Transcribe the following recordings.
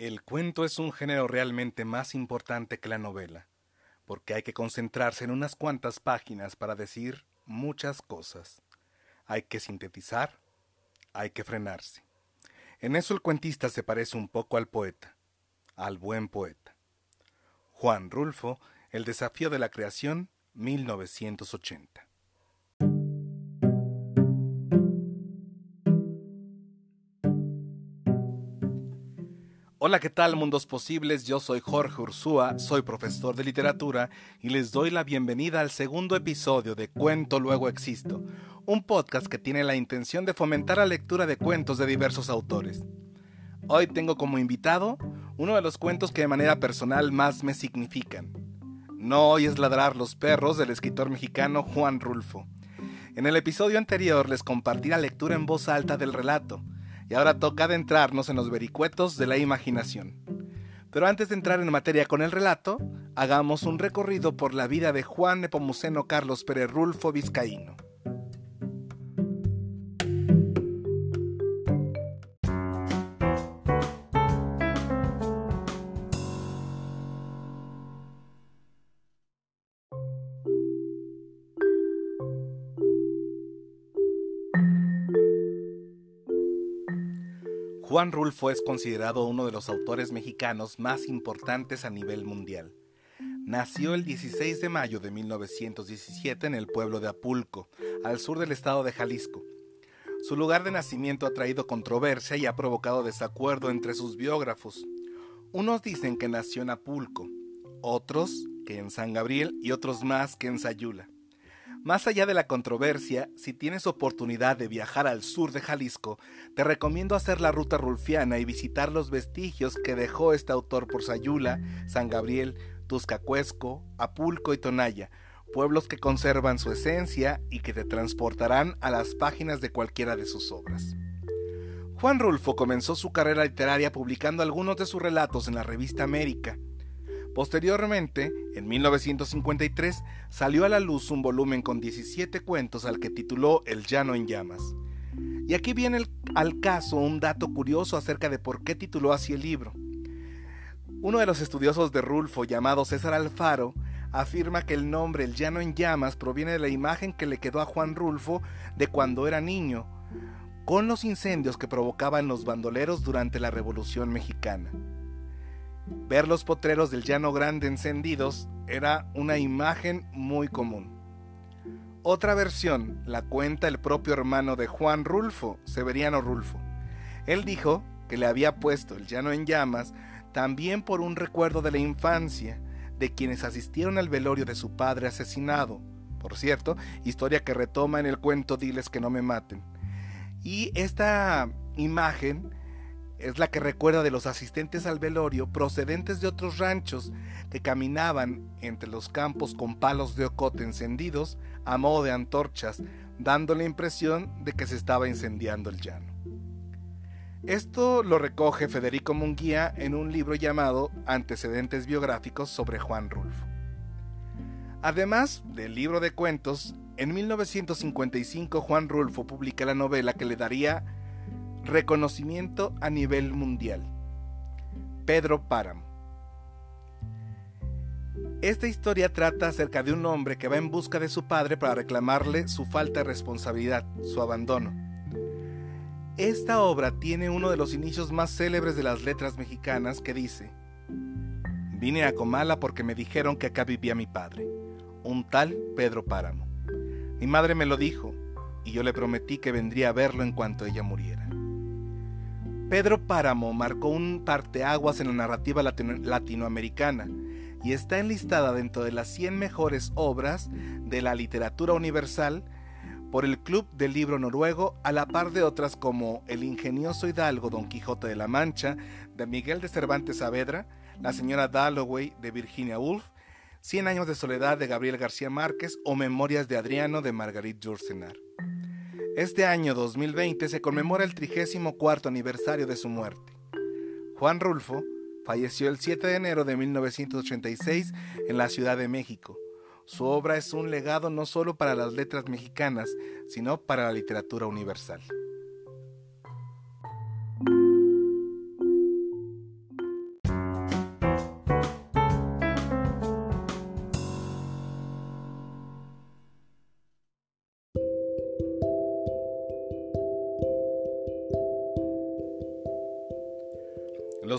El cuento es un género realmente más importante que la novela, porque hay que concentrarse en unas cuantas páginas para decir muchas cosas. Hay que sintetizar, hay que frenarse. En eso el cuentista se parece un poco al poeta, al buen poeta. Juan Rulfo, El desafío de la creación, 1980. Hola, ¿qué tal mundos posibles? Yo soy Jorge Ursúa, soy profesor de literatura y les doy la bienvenida al segundo episodio de Cuento Luego Existo, un podcast que tiene la intención de fomentar la lectura de cuentos de diversos autores. Hoy tengo como invitado uno de los cuentos que de manera personal más me significan. No hoy es ladrar los perros del escritor mexicano Juan Rulfo. En el episodio anterior les compartí la lectura en voz alta del relato, y ahora toca adentrarnos en los vericuetos de la imaginación. Pero antes de entrar en materia con el relato, hagamos un recorrido por la vida de Juan Nepomuceno Carlos Pérez Rulfo Vizcaíno. Juan Rulfo es considerado uno de los autores mexicanos más importantes a nivel mundial. Nació el 16 de mayo de 1917 en el pueblo de Apulco, al sur del estado de Jalisco. Su lugar de nacimiento ha traído controversia y ha provocado desacuerdo entre sus biógrafos. Unos dicen que nació en Apulco, otros que en San Gabriel y otros más que en Sayula. Más allá de la controversia, si tienes oportunidad de viajar al sur de Jalisco, te recomiendo hacer la ruta rulfiana y visitar los vestigios que dejó este autor por Sayula, San Gabriel, Tuscacuesco, Apulco y Tonaya, pueblos que conservan su esencia y que te transportarán a las páginas de cualquiera de sus obras. Juan Rulfo comenzó su carrera literaria publicando algunos de sus relatos en la revista América, Posteriormente, en 1953, salió a la luz un volumen con 17 cuentos al que tituló El Llano en Llamas. Y aquí viene al caso un dato curioso acerca de por qué tituló así el libro. Uno de los estudiosos de Rulfo, llamado César Alfaro, afirma que el nombre El Llano en Llamas proviene de la imagen que le quedó a Juan Rulfo de cuando era niño, con los incendios que provocaban los bandoleros durante la Revolución Mexicana. Ver los potreros del Llano Grande encendidos era una imagen muy común. Otra versión la cuenta el propio hermano de Juan Rulfo, Severiano Rulfo. Él dijo que le había puesto el llano en llamas también por un recuerdo de la infancia de quienes asistieron al velorio de su padre asesinado. Por cierto, historia que retoma en el cuento Diles que no me maten. Y esta imagen es la que recuerda de los asistentes al velorio procedentes de otros ranchos que caminaban entre los campos con palos de ocote encendidos a modo de antorchas, dando la impresión de que se estaba incendiando el llano. Esto lo recoge Federico Munguía en un libro llamado Antecedentes biográficos sobre Juan Rulfo. Además del libro de cuentos, en 1955 Juan Rulfo publica la novela que le daría Reconocimiento a nivel mundial. Pedro Páramo. Esta historia trata acerca de un hombre que va en busca de su padre para reclamarle su falta de responsabilidad, su abandono. Esta obra tiene uno de los inicios más célebres de las letras mexicanas que dice, Vine a Comala porque me dijeron que acá vivía mi padre, un tal Pedro Páramo. Mi madre me lo dijo y yo le prometí que vendría a verlo en cuanto ella muriera. Pedro Páramo marcó un parteaguas en la narrativa latinoamericana y está enlistada dentro de las 100 mejores obras de la literatura universal por el Club del Libro Noruego, a la par de otras como El ingenioso hidalgo Don Quijote de la Mancha, de Miguel de Cervantes Saavedra, La señora Dalloway, de Virginia Woolf, Cien años de soledad, de Gabriel García Márquez, o Memorias de Adriano, de Marguerite Yourcenar. Este año 2020 se conmemora el 34 aniversario de su muerte. Juan Rulfo falleció el 7 de enero de 1986 en la Ciudad de México. Su obra es un legado no solo para las letras mexicanas, sino para la literatura universal.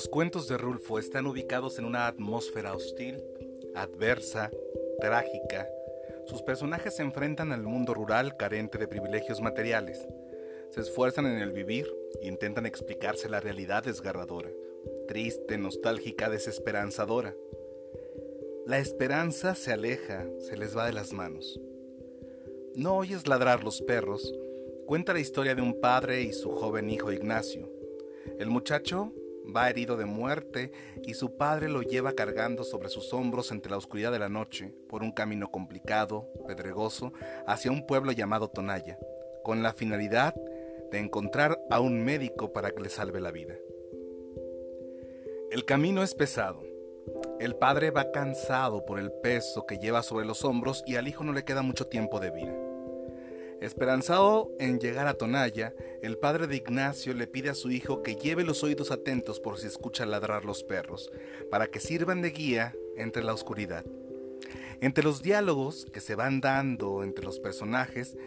Los cuentos de Rulfo están ubicados en una atmósfera hostil, adversa, trágica. Sus personajes se enfrentan al mundo rural carente de privilegios materiales. Se esfuerzan en el vivir e intentan explicarse la realidad desgarradora, triste, nostálgica, desesperanzadora. La esperanza se aleja, se les va de las manos. No oyes ladrar los perros. Cuenta la historia de un padre y su joven hijo Ignacio. El muchacho va herido de muerte y su padre lo lleva cargando sobre sus hombros entre la oscuridad de la noche por un camino complicado, pedregoso, hacia un pueblo llamado Tonaya, con la finalidad de encontrar a un médico para que le salve la vida. El camino es pesado. El padre va cansado por el peso que lleva sobre los hombros y al hijo no le queda mucho tiempo de vida. Esperanzado en llegar a Tonaya, el padre de Ignacio le pide a su hijo que lleve los oídos atentos por si escucha ladrar los perros, para que sirvan de guía entre la oscuridad. Entre los diálogos que se van dando entre los personajes,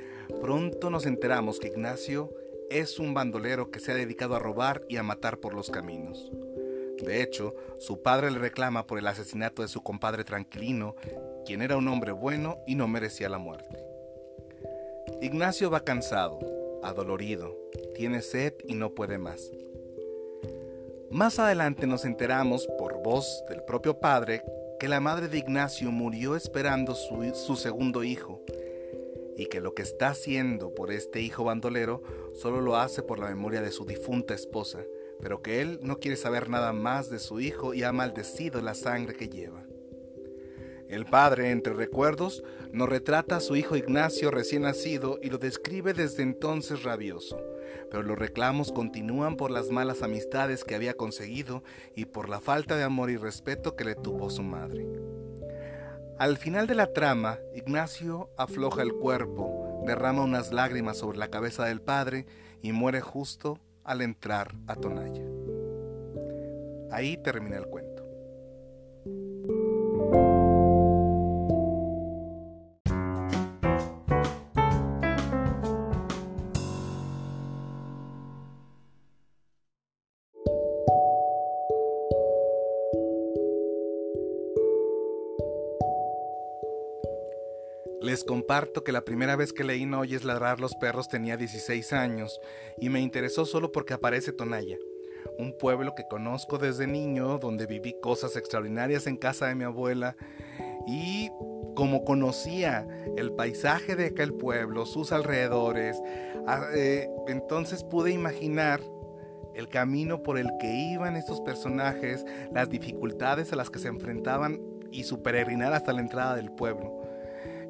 pronto nos enteramos que Ignacio es un bandolero que se ha dedicado a robar y a matar por los caminos. De hecho, su padre le reclama por el asesinato de su compadre Tranquilino, quien era un hombre bueno y no merecía la muerte. Ignacio va cansado, adolorido, tiene sed y no puede más. Más adelante nos enteramos, por voz del propio padre, que la madre de Ignacio murió esperando su, segundo hijo y que lo que está haciendo por este hijo bandolero solo lo hace por la memoria de su difunta esposa, pero que él no quiere saber nada más de su hijo y ha maldecido la sangre que lleva. El padre, entre recuerdos, nos retrata a su hijo Ignacio recién nacido y lo describe desde entonces rabioso, pero los reclamos continúan por las malas amistades que había conseguido y por la falta de amor y respeto que le tuvo su madre. Al final de la trama, Ignacio afloja el cuerpo, derrama unas lágrimas sobre la cabeza del padre y muere justo al entrar a Tonaya. Ahí termina el cuento. Les comparto que la primera vez que leí No oyes ladrar los perros tenía 16 años y me interesó solo porque aparece Tonaya, un pueblo que conozco desde niño, donde viví cosas extraordinarias en casa de mi abuela y como conocía el paisaje de aquel pueblo, sus alrededores, ah, eh, entonces pude imaginar el camino por el que iban estos personajes, las dificultades a las que se enfrentaban y su peregrinar hasta la entrada del pueblo.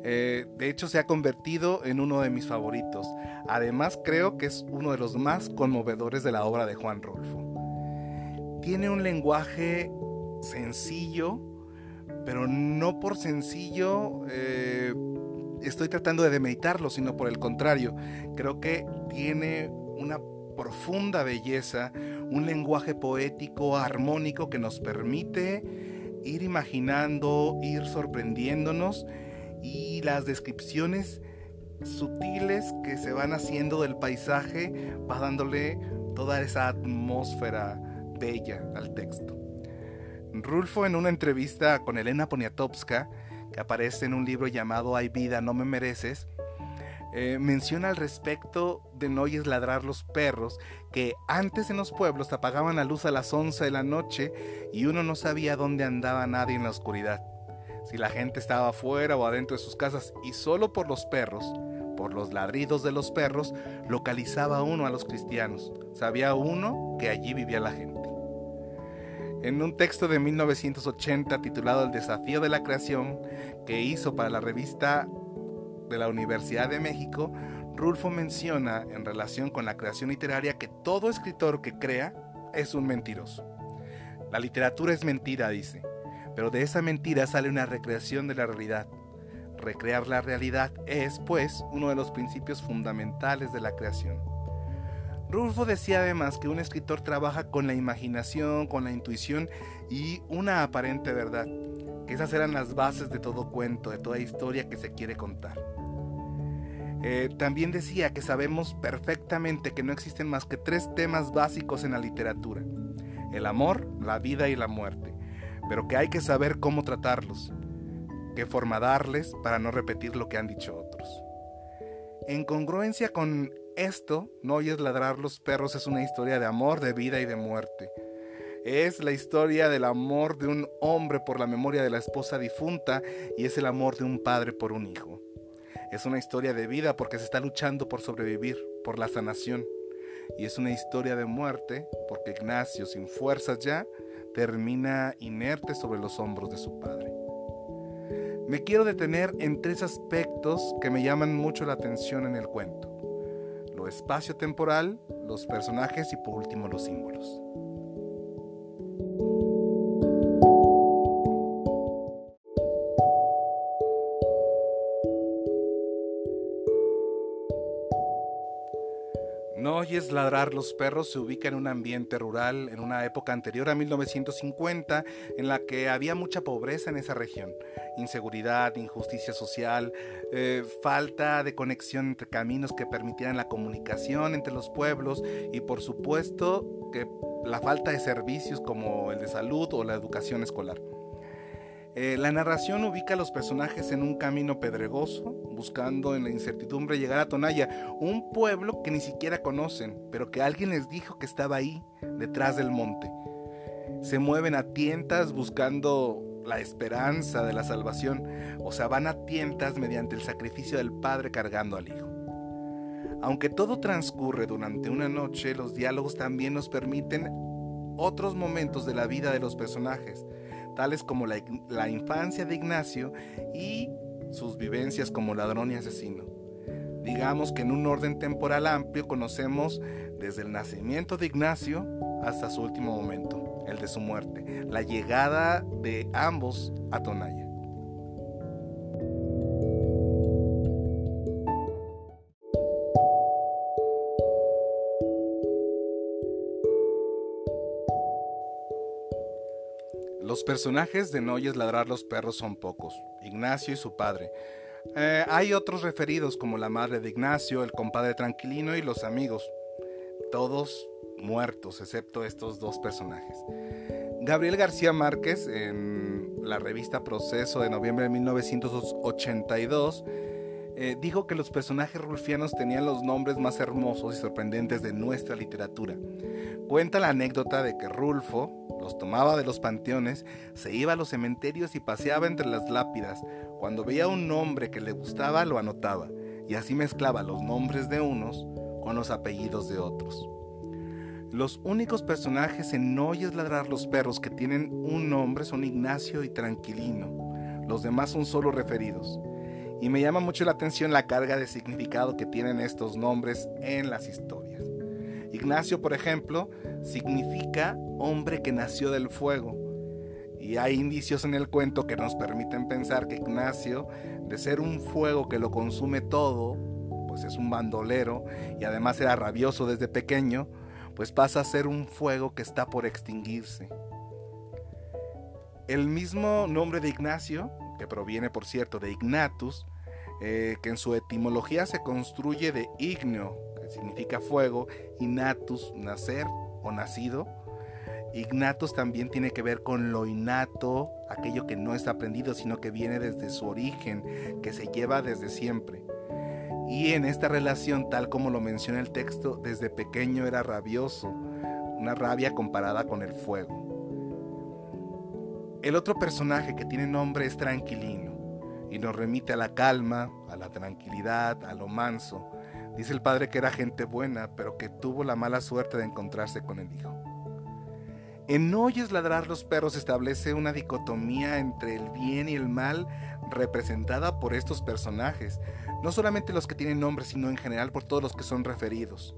Eh, de hecho, se ha convertido en uno de mis favoritos. Además, creo que es uno de los más conmovedores de la obra de Juan Rolfo. Tiene un lenguaje sencillo, pero no por sencillo eh, estoy tratando de demeritarlo, sino por el contrario. Creo que tiene una profunda belleza, un lenguaje poético, armónico que nos permite ir imaginando, ir sorprendiéndonos y las descripciones sutiles que se van haciendo del paisaje va dándole toda esa atmósfera bella al texto. Rulfo en una entrevista con Elena Poniatowska, que aparece en un libro llamado Hay vida, no me mereces, eh, menciona al respecto de no oyes ladrar los perros, que antes en los pueblos apagaban la luz a las 11 de la noche y uno no sabía dónde andaba nadie en la oscuridad si la gente estaba afuera o adentro de sus casas y solo por los perros, por los ladridos de los perros, localizaba uno a los cristianos. Sabía uno que allí vivía la gente. En un texto de 1980 titulado El desafío de la creación que hizo para la revista de la Universidad de México, Rulfo menciona en relación con la creación literaria que todo escritor que crea es un mentiroso. La literatura es mentira, dice pero de esa mentira sale una recreación de la realidad. Recrear la realidad es, pues, uno de los principios fundamentales de la creación. Rulfo decía además que un escritor trabaja con la imaginación, con la intuición y una aparente verdad, que esas eran las bases de todo cuento, de toda historia que se quiere contar. Eh, también decía que sabemos perfectamente que no existen más que tres temas básicos en la literatura. El amor, la vida y la muerte. Pero que hay que saber cómo tratarlos, qué forma darles para no repetir lo que han dicho otros. En congruencia con esto, No oyes ladrar los perros es una historia de amor, de vida y de muerte. Es la historia del amor de un hombre por la memoria de la esposa difunta y es el amor de un padre por un hijo. Es una historia de vida porque se está luchando por sobrevivir, por la sanación. Y es una historia de muerte porque Ignacio, sin fuerzas ya, termina inerte sobre los hombros de su padre. Me quiero detener en tres aspectos que me llaman mucho la atención en el cuento espacio-temporal, los personajes y por último los símbolos. No oyes ladrar los perros se ubica en un ambiente rural en una época anterior a 1950 en la que había mucha pobreza en esa región, inseguridad, injusticia social, eh, falta de conexión entre caminos que permitieran la comunicación entre los pueblos y por supuesto que la falta de servicios como el de salud o la educación escolar. Eh, la narración ubica a los personajes en un camino pedregoso, buscando en la incertidumbre llegar a Tonaya, un pueblo que ni siquiera conocen, pero que alguien les dijo que estaba ahí, detrás del monte. Se mueven a tientas buscando la esperanza de la salvación, o sea, van a tientas mediante el sacrificio del Padre cargando al Hijo. Aunque todo transcurre durante una noche, los diálogos también nos permiten otros momentos de la vida de los personajes, tales como la, infancia de Ignacio y sus vivencias como ladrón y asesino. Digamos que en un orden temporal amplio conocemos desde el nacimiento de Ignacio hasta su último momento, el de su muerte, la llegada de ambos a Tonaya. Los personajes de No oyes ladrar los perros son pocos, Ignacio y su padre. Eh, hay otros referidos como la madre de Ignacio, el compadre tranquilino y los amigos, todos muertos excepto estos dos personajes. Gabriel García Márquez en la revista Proceso de noviembre de 1982 eh, dijo que los personajes rulfianos tenían los nombres más hermosos y sorprendentes de nuestra literatura. Cuenta la anécdota de que Rulfo los tomaba de los panteones, se iba a los cementerios y paseaba entre las lápidas. Cuando veía un nombre que le gustaba, lo anotaba, y así mezclaba los nombres de unos con los apellidos de otros. Los únicos personajes en oyes ladrar los perros que tienen un nombre son Ignacio y Tranquilino. Los demás son solo referidos y me llama mucho la atención la carga de significado que tienen estos nombres en las historias. Ignacio, por ejemplo, significa hombre que nació del fuego. Y hay indicios en el cuento que nos permiten pensar que Ignacio, de ser un fuego que lo consume todo, pues es un bandolero y además era rabioso desde pequeño, pues pasa a ser un fuego que está por extinguirse. El mismo nombre de Ignacio que proviene por cierto de ignatus, eh, que en su etimología se construye de igneo, significa fuego, y natus, nacer o nacido. Ignatus también tiene que ver con lo innato, aquello que no es aprendido, sino que viene desde su origen, que se lleva desde siempre. Y en esta relación, tal como lo menciona el texto, desde pequeño era rabioso, una rabia comparada con el fuego. El otro personaje que tiene nombre es Tranquilino y nos remite a la calma, a la tranquilidad, a lo manso. Dice el padre que era gente buena, pero que tuvo la mala suerte de encontrarse con el hijo. En oyes ladrar los perros establece una dicotomía entre el bien y el mal representada por estos personajes, no solamente los que tienen nombre, sino en general por todos los que son referidos.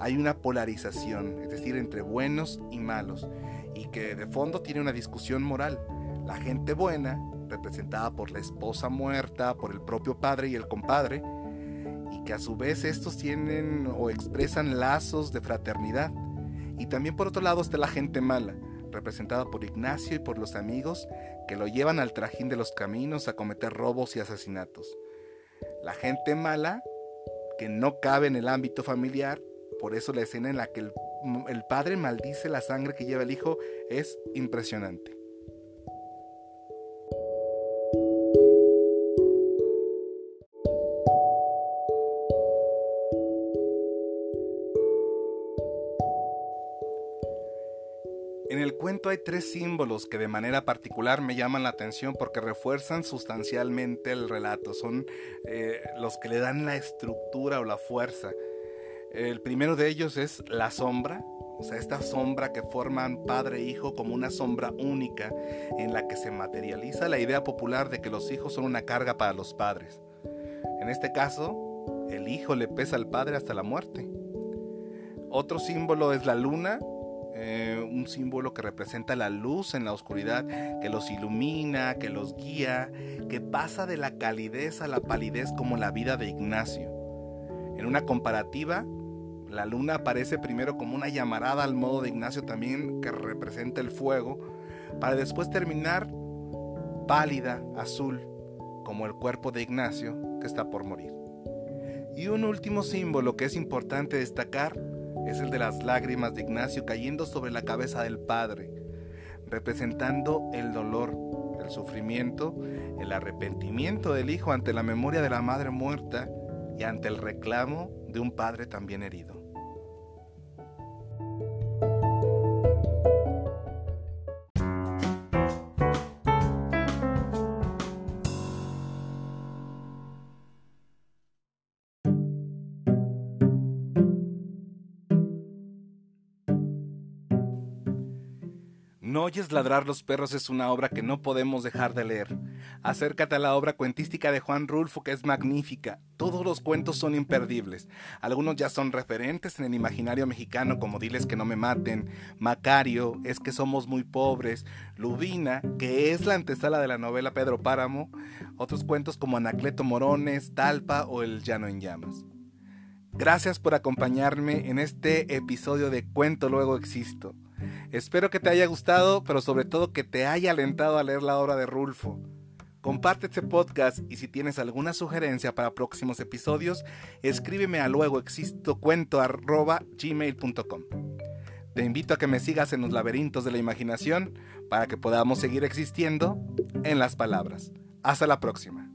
Hay una polarización, es decir, entre buenos y malos, y que de fondo tiene una discusión moral. La gente buena, representada por la esposa muerta, por el propio padre y el compadre, que a su vez estos tienen o expresan lazos de fraternidad. Y también por otro lado está la gente mala, representada por Ignacio y por los amigos que lo llevan al trajín de los caminos a cometer robos y asesinatos. La gente mala que no cabe en el ámbito familiar. Por eso la escena en la que el, el padre maldice la sangre que lleva el hijo es impresionante. Cuento hay tres símbolos que de manera particular me llaman la atención porque refuerzan sustancialmente el relato, son eh, los que le dan la estructura o la fuerza. El primero de ellos es la sombra, o sea, esta sombra que forman padre e hijo como una sombra única en la que se materializa la idea popular de que los hijos son una carga para los padres. En este caso, el hijo le pesa al padre hasta la muerte. Otro símbolo es la luna, eh, un símbolo que representa la luz en la oscuridad, que los ilumina, que los guía, que pasa de la calidez a la palidez como la vida de Ignacio. En una comparativa, la luna aparece primero como una llamarada al modo de Ignacio también que representa el fuego, para después terminar pálida, azul, como el cuerpo de Ignacio que está por morir. Y un último símbolo que es importante destacar es el de las lágrimas de Ignacio cayendo sobre la cabeza del Padre, representando el dolor, el sufrimiento, el arrepentimiento del Hijo ante la memoria de la Madre muerta y ante el reclamo de un Padre también herido. No oyes ladrar los perros es una obra que no podemos dejar de leer. Acércate a la obra cuentística de Juan Rulfo que es magnífica. Todos los cuentos son imperdibles. Algunos ya son referentes en el imaginario mexicano como Diles que no me maten, Macario, Es que somos muy pobres, Lubina, que es la antesala de la novela Pedro Páramo, otros cuentos como Anacleto Morones, Talpa o El Llano en Llamas. Gracias por acompañarme en este episodio de Cuento Luego Existo. Espero que te haya gustado, pero sobre todo que te haya alentado a leer la obra de Rulfo. Comparte este podcast y si tienes alguna sugerencia para próximos episodios, escríbeme a luegoexistocuento.gmail.com Te invito a que me sigas en los laberintos de la imaginación para que podamos seguir existiendo en las palabras. Hasta la próxima.